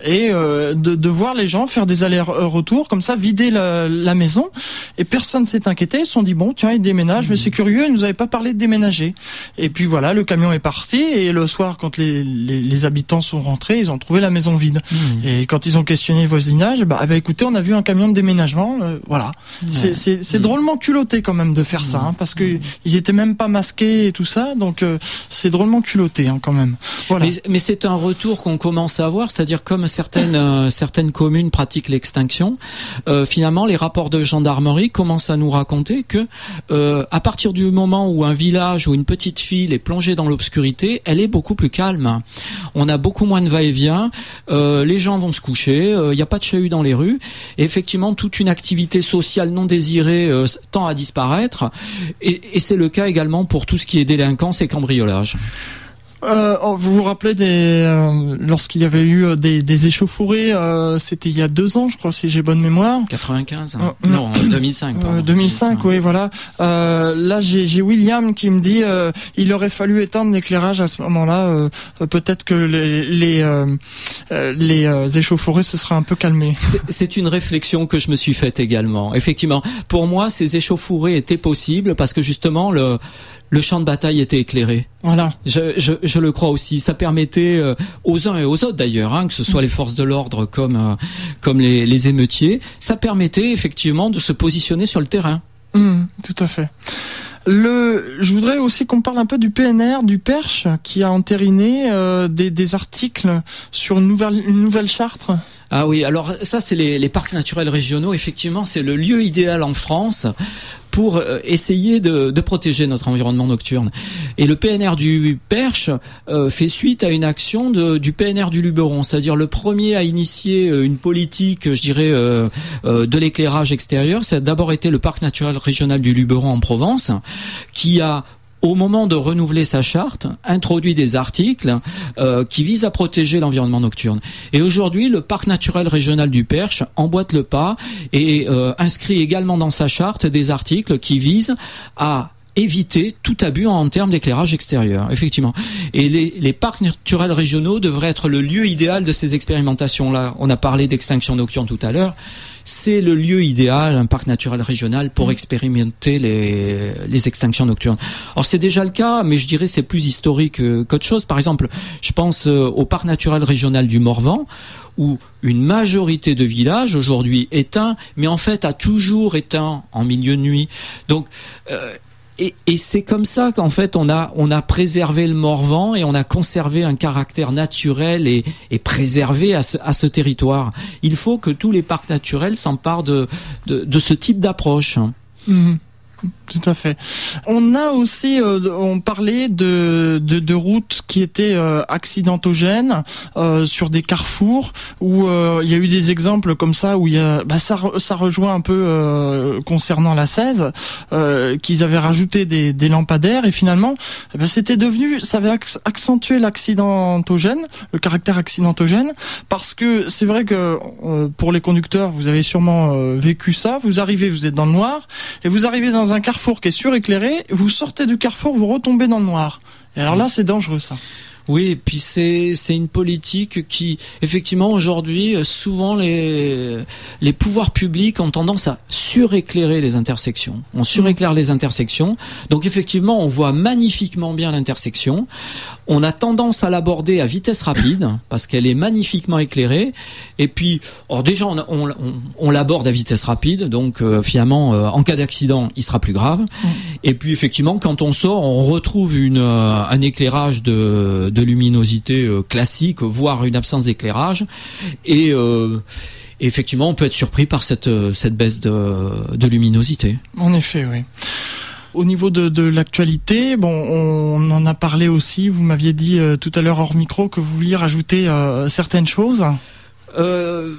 et de, de voir les gens faire des allers-retours comme ça, vider la, la maison. Et personne s'est inquiété. Ils se sont dit bon, tiens, ils déménagent, mais c'est curieux. Ils nous avaient pas parlé de déménager. Et puis voilà, le camion est parti. Et le soir, quand les, les, les habitants sont rentrés, ils ont trouvé la maison vide. Mmh. Et quand ils ont questionné le voisinage, bah, bah, écoutez, on a vu un camion de déménagement. Euh, voilà. C'est C'est mmh. drôlement culotté quand même de faire ça, hein, parce que mmh. ils étaient même pas masqués et tout ça. Donc euh, c'est drôlement culotté hein, quand même. Voilà. Mais, mais c'est un retour qu'on commence à avoir, c'est-à-dire comme certaines euh, certaines communes pratiquent l'extinction, euh, finalement les rapports de gendarmerie commencent à nous raconter que à partir du moment où un village ou une petite ville est plongée dans l'obscurité, elle est beaucoup plus calme. On a beaucoup moins de va-et-vient, euh, les gens vont se coucher, il euh, n'y a pas de chahut dans les rues, et effectivement toute une activité sociale non désirée euh, tend à disparaître, et, et c'est le cas également pour tout ce qui est délinquance et cambriolage. Euh, oh, vous vous rappelez des euh, lorsqu'il y avait eu euh, des, des échauffourées, euh, c'était il y a deux ans, je crois, si j'ai bonne mémoire. 95. Hein. non, 2005. Pardon, 2005, oui, voilà. là, j'ai William qui me dit, il aurait fallu éteindre l'éclairage à ce moment-là. Peut-être que les les, les échauffourées se seraient un peu calmées. C'est une réflexion que je me suis faite également. Effectivement, pour moi, ces échauffourées étaient possibles parce que justement le le champ de bataille était éclairé. Voilà. Je, je, je le crois aussi. Ça permettait euh, aux uns et aux autres d'ailleurs, hein, que ce soit les forces de l'ordre comme euh, comme les, les, émeutiers, ça permettait effectivement de se positionner sur le terrain. Mmh, tout à fait. Le, je voudrais aussi qu'on parle un peu du PNR, du Perche, qui a entériné euh, des, des, articles sur une nouvelle, une nouvelle charte. Ah oui, alors ça c'est les, les, parcs naturels régionaux. Effectivement, c'est le lieu idéal en France pour euh, essayer de, protéger notre environnement nocturne. Et le PNR du Perche euh, fait suite à une action du PNR du Luberon, c'est-à-dire le premier à initier euh, une politique, je dirais, de l'éclairage extérieur. Ça a d'abord été le parc naturel régional du Luberon en Provence, qui a au moment de renouveler sa charte, introduit des articles euh, qui visent à protéger l'environnement nocturne. Et aujourd'hui, le parc naturel régional du Perche emboîte le pas et euh, inscrit également dans sa charte des articles qui visent à éviter tout abus en termes d'éclairage extérieur, effectivement. Et les, les, parcs naturels régionaux devraient être le lieu idéal de ces expérimentations-là. On a parlé d'extinction nocturne tout à l'heure c'est le lieu idéal, un parc naturel régional, pour mm. expérimenter les, les extinctions nocturnes. Alors c'est déjà le cas, mais je dirais c'est plus historique euh, qu'autre chose. Par exemple, je pense euh, au parc naturel régional du Morvan, où une majorité de villages aujourd'hui éteints, mais en fait a toujours éteint en milieu de nuit. Donc euh, et, c'est comme ça qu'en fait on a on a préservé le Morvan et on a conservé un caractère naturel et, préservé à ce, à ce, territoire. Il faut que tous les parcs naturels s'emparent de, de, ce type d'approche. Mmh. Tout à fait. On a aussi, euh, on parlait de, de, de, routes qui étaient euh, accidentogènes euh, sur des carrefours où euh, il y a eu des exemples comme ça où il y a, bah, ça, ça rejoint un peu euh, concernant la 16 qu'ils avaient rajouté des, des, lampadaires et finalement eh ben, c'était devenu, ça avait accentué l'accidentogène, le caractère accidentogène parce que c'est vrai que pour les conducteurs vous avez sûrement vécu ça. Vous arrivez, vous êtes dans le noir et vous arrivez dans un carrefour qui est suréclairé, vous sortez du carrefour, vous retombez dans le noir. Et alors là, c'est dangereux ça. Oui, et puis c'est c'est une politique qui effectivement aujourd'hui souvent les les pouvoirs publics ont tendance à suréclairer les intersections. On suréclaire les intersections. Donc effectivement, on voit magnifiquement bien l'intersection. On a tendance à l'aborder à vitesse rapide parce qu'elle est magnifiquement éclairée. Et puis, or déjà on, on, on, l'aborde à vitesse rapide, donc euh, finalement euh, en cas d'accident, il sera plus grave. Et puis effectivement, quand on sort, on retrouve une euh, un éclairage de de luminosité classique, voire une absence d'éclairage. Et effectivement, on peut être surpris par cette, cette baisse de, de luminosité. En effet, oui. Au niveau de, de l'actualité, bon, on en a parlé aussi. Vous m'aviez dit tout à l'heure hors micro que vous vouliez rajouter certaines choses. Euh,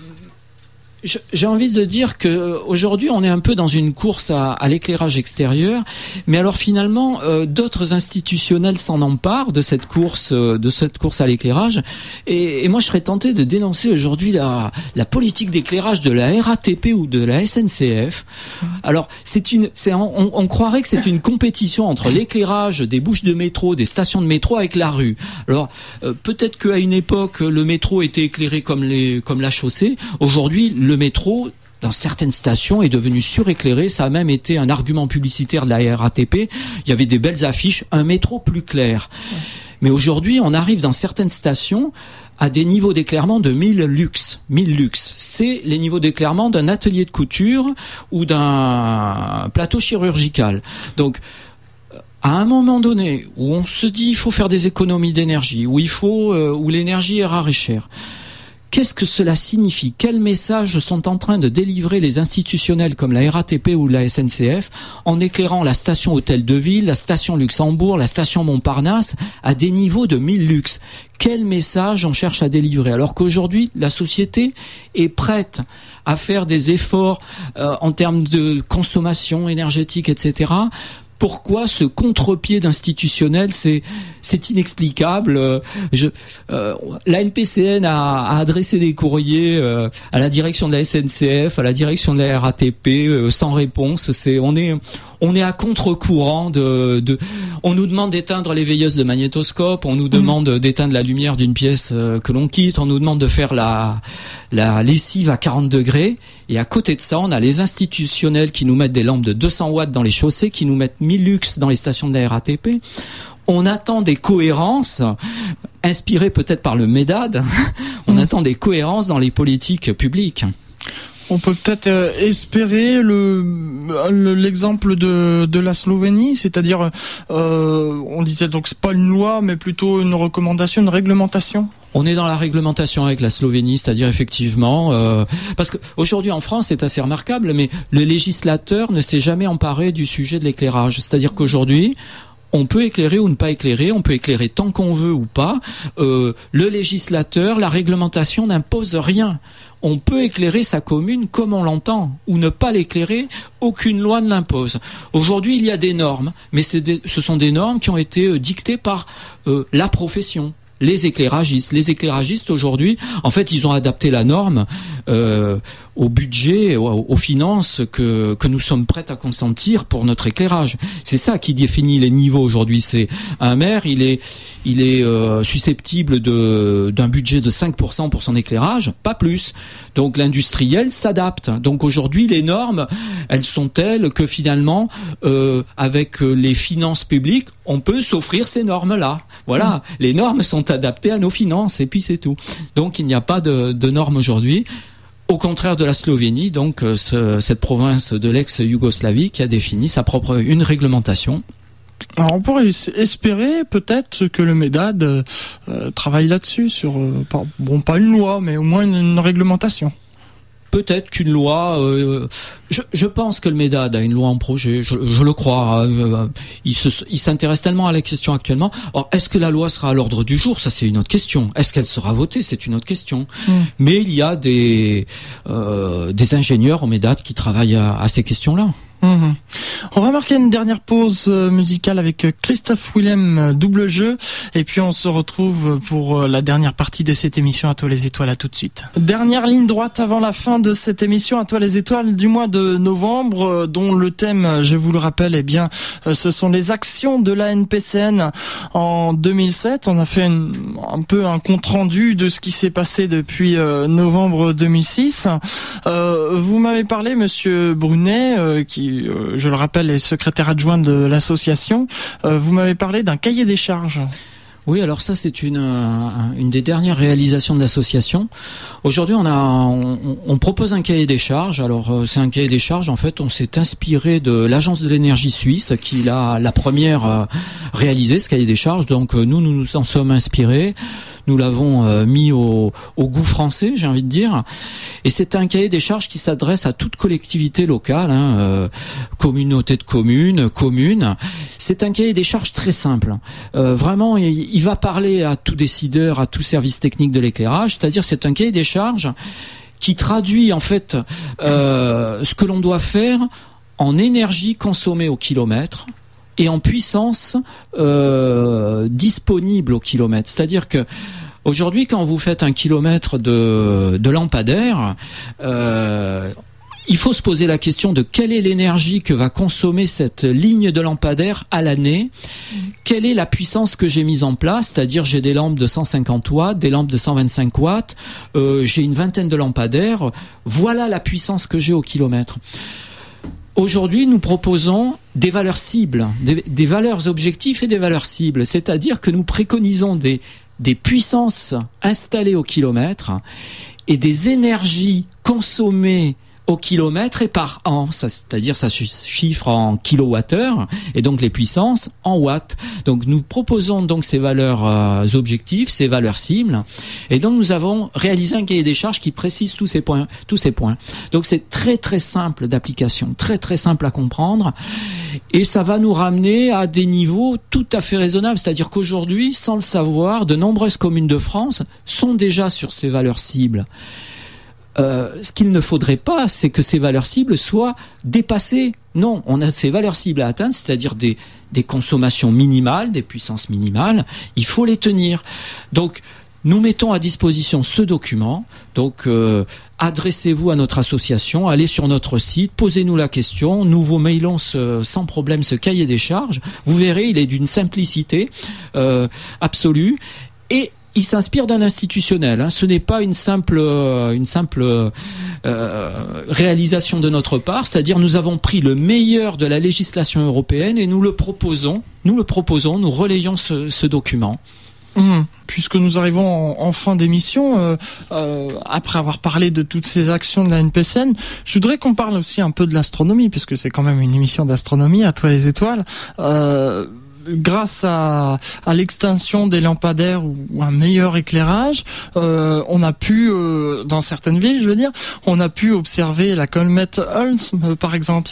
j'ai envie de dire que aujourd'hui on est un peu dans une course à, l'éclairage extérieur, mais alors finalement euh, d'autres institutionnels s'en emparent de cette course, euh, de cette course à l'éclairage, et, moi je serais tenté de dénoncer aujourd'hui la, la, politique d'éclairage de la RATP ou de la SNCF. Alors c'est une, c'est on, on, croirait que c'est une compétition entre l'éclairage des bouches de métro, des stations de métro avec la rue. Alors euh, peut-être qu'à une époque le métro était éclairé comme les, comme la chaussée. Aujourd'hui le le métro dans certaines stations est devenu suréclairé. Ça a même été un argument publicitaire de la RATP. Il y avait des belles affiches, un métro plus clair. Mais aujourd'hui, on arrive dans certaines stations à des niveaux d'éclairement de 1000 lux. 1000 lux, c'est les niveaux d'éclairement d'un atelier de couture ou d'un plateau chirurgical. Donc, à un moment donné où on se dit il faut faire des économies d'énergie, où il faut, euh, où l'énergie est rare et chère, Qu'est-ce que cela signifie? Quels messages sont en train de délivrer les institutionnels comme la RATP ou la SNCF en éclairant la station Hôtel de Ville, la station Luxembourg, la station Montparnasse à des niveaux de 1000 lux Quel message on cherche à délivrer? Alors qu'aujourd'hui, la société est prête à faire des efforts euh, en termes de consommation énergétique, etc pourquoi ce contre-pied d'institutionnel C'est c'est inexplicable. Euh, je, euh, la NPCN a, a, adressé des courriers euh, à la direction de la SNCF, à la direction de la RATP, euh, sans réponse. C'est on est on est à contre-courant de, de, on nous demande d'éteindre les veilleuses de magnétoscope, on nous mhm. demande d'éteindre la lumière d'une pièce euh, que l'on quitte, on nous demande de faire la, la lessive à 40 degrés, et à côté de ça, on a les institutionnels qui nous mettent des lampes de 200 watts dans les chaussées, qui nous mettent 1000 lux dans les stations de la RATP. On attend des cohérences, inspirées peut-être par le MEDAD, on mhm. attend des cohérences dans les politiques publiques. On peut peut-être euh, espérer le l'exemple de, la Slovénie, c'est-à-dire euh, on disait donc c'est pas une loi mais plutôt une recommandation, une réglementation. On est dans la réglementation avec la Slovénie, c'est-à-dire effectivement, euh, parce qu'aujourd'hui en France c'est assez remarquable, mais le législateur ne s'est jamais emparé du sujet de l'éclairage. C'est-à-dire qu'aujourd'hui, on peut éclairer ou ne pas éclairer, on peut éclairer tant qu'on veut ou pas. Le législateur, la réglementation n'impose rien on peut éclairer sa commune comme on l'entend, ou ne pas l'éclairer, aucune loi ne l'impose. Aujourd'hui, il y a des normes, mais ce sont des normes qui ont été euh, dictées par euh, la profession, les éclairagistes. Les éclairagistes aujourd'hui, en fait, ils ont adapté la norme euh, au budget, aux, finances que, que nous sommes prêts à consentir pour notre éclairage. C'est ça qui définit les niveaux aujourd'hui. C'est un maire, il est, il est euh, susceptible de d'un budget de 5% pour son éclairage, pas plus. Donc l'industriel s'adapte. Donc aujourd'hui, les normes, elles sont telles que finalement, euh, avec les finances publiques, on peut s'offrir ces normes-là. Voilà, mmh. les normes sont adaptées à nos finances et puis c'est tout. Donc il n'y a pas de, de normes aujourd'hui. Au contraire de la Slovénie, donc euh, cette province de l'ex-Yougoslavie qui a défini sa propre une réglementation. On pourrait espérer peut-être que le MEDAD euh, travaille là-dessus sur euh, bon pas une loi mais au moins une réglementation peut-être qu'une loi. Euh, je, pense que le MEDAD a une loi en projet. Je, le crois. Hein, euh, il s'intéresse tellement à la question actuellement. Or, est-ce que la loi sera à l'ordre du jour? Ça, c'est une autre question. Est-ce qu'elle sera votée? C'est une autre question. Mm. Mais il y a des euh, des ingénieurs au MEDAD qui travaillent à ces questions-là. On va marquer une dernière pause euh, musicale avec euh, Christophe Willem, euh, double jeu, et puis on se retrouve pour la dernière partie de cette émission à toi les étoiles, à tout de suite. Dernière ligne droite avant la fin de cette émission à toi les étoiles du mois de novembre, dont le thème, je vous le rappelle, eh bien, ce sont les actions de la NPCN en 2007. On a fait un peu un compte rendu de ce qui s'est passé depuis novembre 2006. vous m'avez parlé, Monsieur Brunet, qui euh, je le rappelle, est secrétaire adjoint de l'association. Euh, vous m'avez parlé d'un cahier des charges. Oui, alors ça c'est une une des dernières réalisations de l'association. Aujourd'hui, on a on, propose un cahier des charges. Alors euh, c'est un cahier des charges. En fait, on s'est inspiré de l'agence de l'énergie suisse qui l'a la première réalisé ce cahier des charges. Donc nous nous nous en sommes inspirés nous l'avons euh, mis au, goût français, j'ai envie de dire. Et c'est un cahier des charges qui s'adresse à toute collectivité locale, hein, euh, communauté de communes, communes. C'est un cahier des charges très simple. Euh, vraiment, va parler à tout décideur, à tout service technique de l'éclairage. C'est-à-dire, c'est un cahier des charges qui traduit en fait euh, ce que l'on doit faire en énergie consommée au kilomètre et en puissance euh, disponible au kilomètre. C'est-à-dire que aujourd'hui, quand vous faites un kilomètre de, de lampadaire, euh, il faut se poser la question de quelle est l'énergie que va consommer cette ligne de lampadaire à l'année. Quelle est la puissance que j'ai mise en place? C'est-à-dire j'ai des lampes de 150 watts, des lampes de 125 watts, euh, j'ai une vingtaine de lampadaires. Voilà la puissance que j'ai au kilomètre. Aujourd'hui, nous proposons des valeurs cibles, des, valeurs objectifs et des valeurs cibles. C'est-à-dire que nous préconisons des, des puissances installées au kilomètre et des énergies consommées au kilomètre et par an, c'est-à-dire ça chiffre en kilowattheure et donc les puissances en watts. Donc nous proposons donc ces valeurs euh, objectifs, ces valeurs cibles, et donc nous avons réalisé un cahier des charges qui précise tous ces points, tous ces points. Donc c'est très très simple d'application, très très simple à comprendre, et ça va nous ramener à des niveaux tout à fait raisonnables. C'est-à-dire qu'aujourd'hui, sans le savoir, de nombreuses communes de France sont déjà sur ces valeurs cibles. Euh, ce qu'il ne faudrait pas, c'est que ces valeurs cibles soient dépassées. Non, on a ces valeurs cibles à atteindre, c'est-à-dire des, des consommations minimales, des puissances minimales. Il faut les tenir. Donc, nous mettons à disposition ce document. Donc, euh, adressez-vous à notre association, allez sur notre site, posez-nous la question. Nous vous mailons sans problème ce cahier des charges. Vous verrez, il est d'une simplicité euh, absolue. Et il s'inspire d'un institutionnel. Hein. Ce n'est pas une simple, euh, une simple euh, réalisation de notre part. C'est-à-dire, nous avons pris le meilleur de la législation européenne et nous le proposons. Nous le proposons. Nous relayons ce, ce document. Mmh. Puisque nous arrivons en, fin d'émission, euh, euh, après avoir parlé de toutes ces actions de la NPCN, je voudrais qu'on parle aussi un peu de l'astronomie, puisque c'est quand même une émission d'astronomie, à toi les étoiles. Euh, grâce à, à l'extinction des lampadaires ou, un meilleur éclairage, euh, on a pu, euh, dans certaines villes, je veux dire, on a pu observer la comète Holmes, euh, par exemple.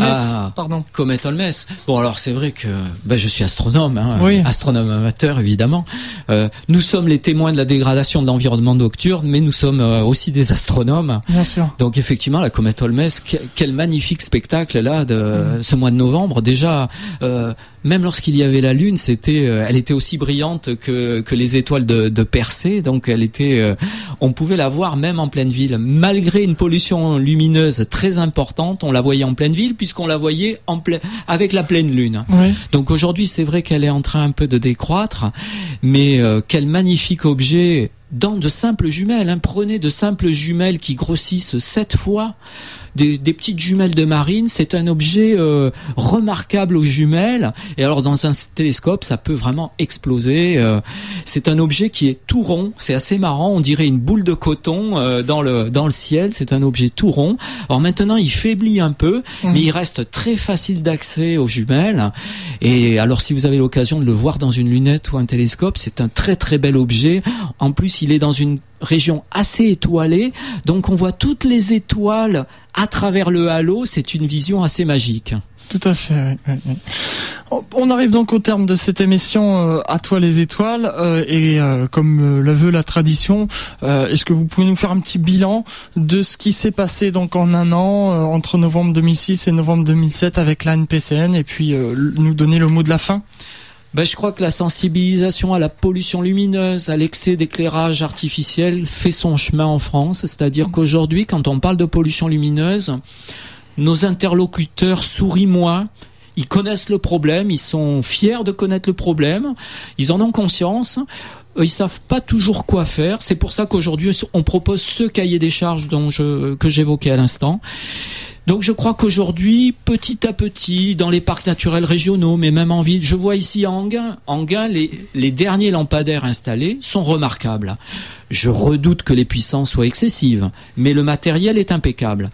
ah, pardon. Comète Holmes. Bon, alors c'est vrai que ben, je suis astronome, hein, oui. astronome amateur évidemment. Euh, nous sommes les témoins de la dégradation de l'environnement nocturne, mais nous sommes euh, aussi des astronomes. Bien sûr. Donc effectivement, la comète Holmes, quel, magnifique spectacle là de ce mois de novembre. Déjà, euh, même lorsqu'il y avait la lune, c'était, euh, elle était aussi brillante que, que les étoiles de, de Persée, donc elle était, euh, on pouvait la voir même en pleine ville, malgré une pollution lumineuse très importante, on la voyait en pleine ville puisqu'on la voyait en plein, avec la pleine lune. Donc aujourd'hui, c'est vrai qu'elle est en train un peu de décroître, mais euh, quel magnifique objet dans de simples jumelles. Hein. Prenez de simples jumelles qui grossissent sept fois des, petites jumelles de marine. C'est un objet euh, remarquable aux jumelles. Et alors dans un télescope, ça peut vraiment exploser. Euh, c'est un objet qui est tout rond. C'est assez marrant. On dirait une boule de coton euh, dans le dans le ciel. C'est un objet tout rond. Alors maintenant, il faiblit un peu, mmh. mais il reste très facile d'accès aux jumelles. Et alors, si vous avez l'occasion de le voir dans une lunette ou un télescope, c'est un très très bel objet. En plus, il est dans une région assez étoilée, donc on voit toutes les étoiles à travers le halo, c'est une vision assez magique. Tout à fait. On arrive donc au terme de cette émission euh, à toi les étoiles euh, et euh, comme le veut la tradition, est-ce que vous pouvez nous faire un petit bilan de ce qui s'est passé donc en un an entre novembre 2006 et novembre 2007 avec la NPCN et puis nous donner le mot de la fin? Ben, je crois que la sensibilisation à la pollution lumineuse, à l'excès d'éclairage artificiel fait son chemin en France. C'est-à-dire qu'aujourd'hui, quand on parle de pollution lumineuse, nos interlocuteurs sourient moins. Ils connaissent le problème, ils sont fiers de connaître le problème, ils en ont conscience ils savent pas toujours quoi faire. C'est pour ça qu'aujourd'hui on propose ce cahier des charges dont je, que j'évoquais à l'instant. Donc je crois qu'aujourd'hui, petit à petit, dans les parcs naturels régionaux, mais même en ville, je vois ici à Anguin, les, les derniers lampadaires installés sont remarquables. Je redoute que les puissances soient excessives, mais le matériel est impeccable.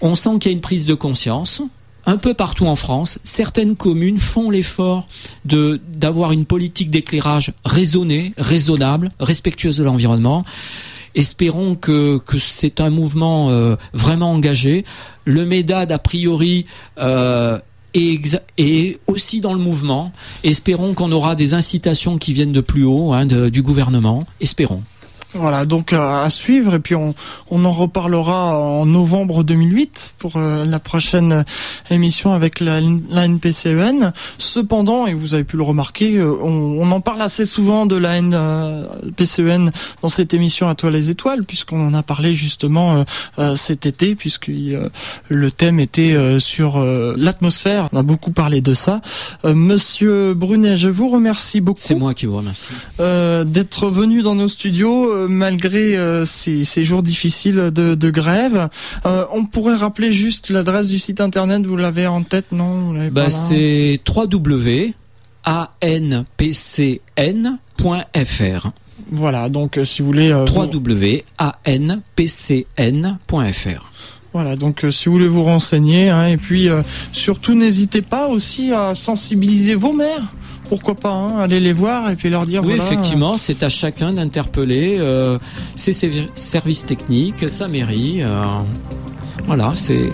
On sent qu'il y a une prise de conscience, un peu partout en France, certaines communes font l'effort de d'avoir une politique d'éclairage raisonnée, raisonnable, respectueuse de l'environnement. Espérons que, que c'est un mouvement euh, vraiment engagé. Le MEDAD, a priori, euh, est, aussi dans le mouvement. Espérons qu'on aura des incitations qui viennent de plus haut, hein, du gouvernement. Espérons. Voilà, donc à suivre et puis on, on en reparlera en novembre 2008 pour la prochaine émission avec la, la NPCEN. Cependant, et vous avez pu le remarquer, on, on en parle assez souvent de la NPCEN dans cette émission à toi les étoiles puisqu'on en a parlé justement cet été puisque le thème était sur l'atmosphère. On a beaucoup parlé de ça. Monsieur Brunet, je vous remercie beaucoup. C'est moi qui vous remercie. D'être venu dans nos studios malgré euh, ces, jours difficiles de, grève. Euh, on pourrait rappeler juste l'adresse du site internet, vous l'avez en tête, non bah, C'est www.anpcn.fr. Voilà, donc euh, si vous voulez... www.anpcn.fr. Voilà, donc si vous voulez vous renseigner, hein, et puis surtout n'hésitez pas aussi à sensibiliser vos maires pourquoi pas hein, aller les voir et puis leur dire oui effectivement c'est à chacun d'interpeller euh, ses services techniques sa mairie euh, voilà c'est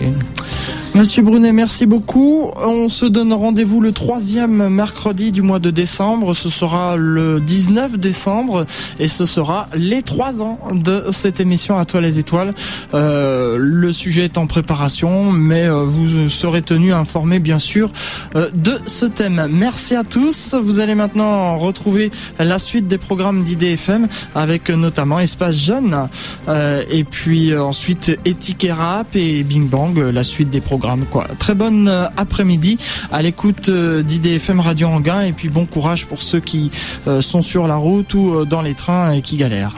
Monsieur Brunet, merci beaucoup. On se donne rendez-vous le troisième mercredi du mois de décembre. Ce sera le 19 décembre et ce sera les trois ans de cette émission à toi les étoiles. Euh, le sujet est en préparation, mais euh, vous serez tenu informé bien sûr euh, de ce thème. Merci à tous. Vous allez maintenant retrouver la suite des programmes d'IDFM avec notamment Espace Jeune et puis ensuite Éthique Rap et Bing Bang, la suite des programmes Très bonne euh, après-midi. À l'écoute euh, d'IDFM Radio Anguin. Et puis bon courage pour ceux qui euh, sont sur la route ou dans les trains et qui galèrent.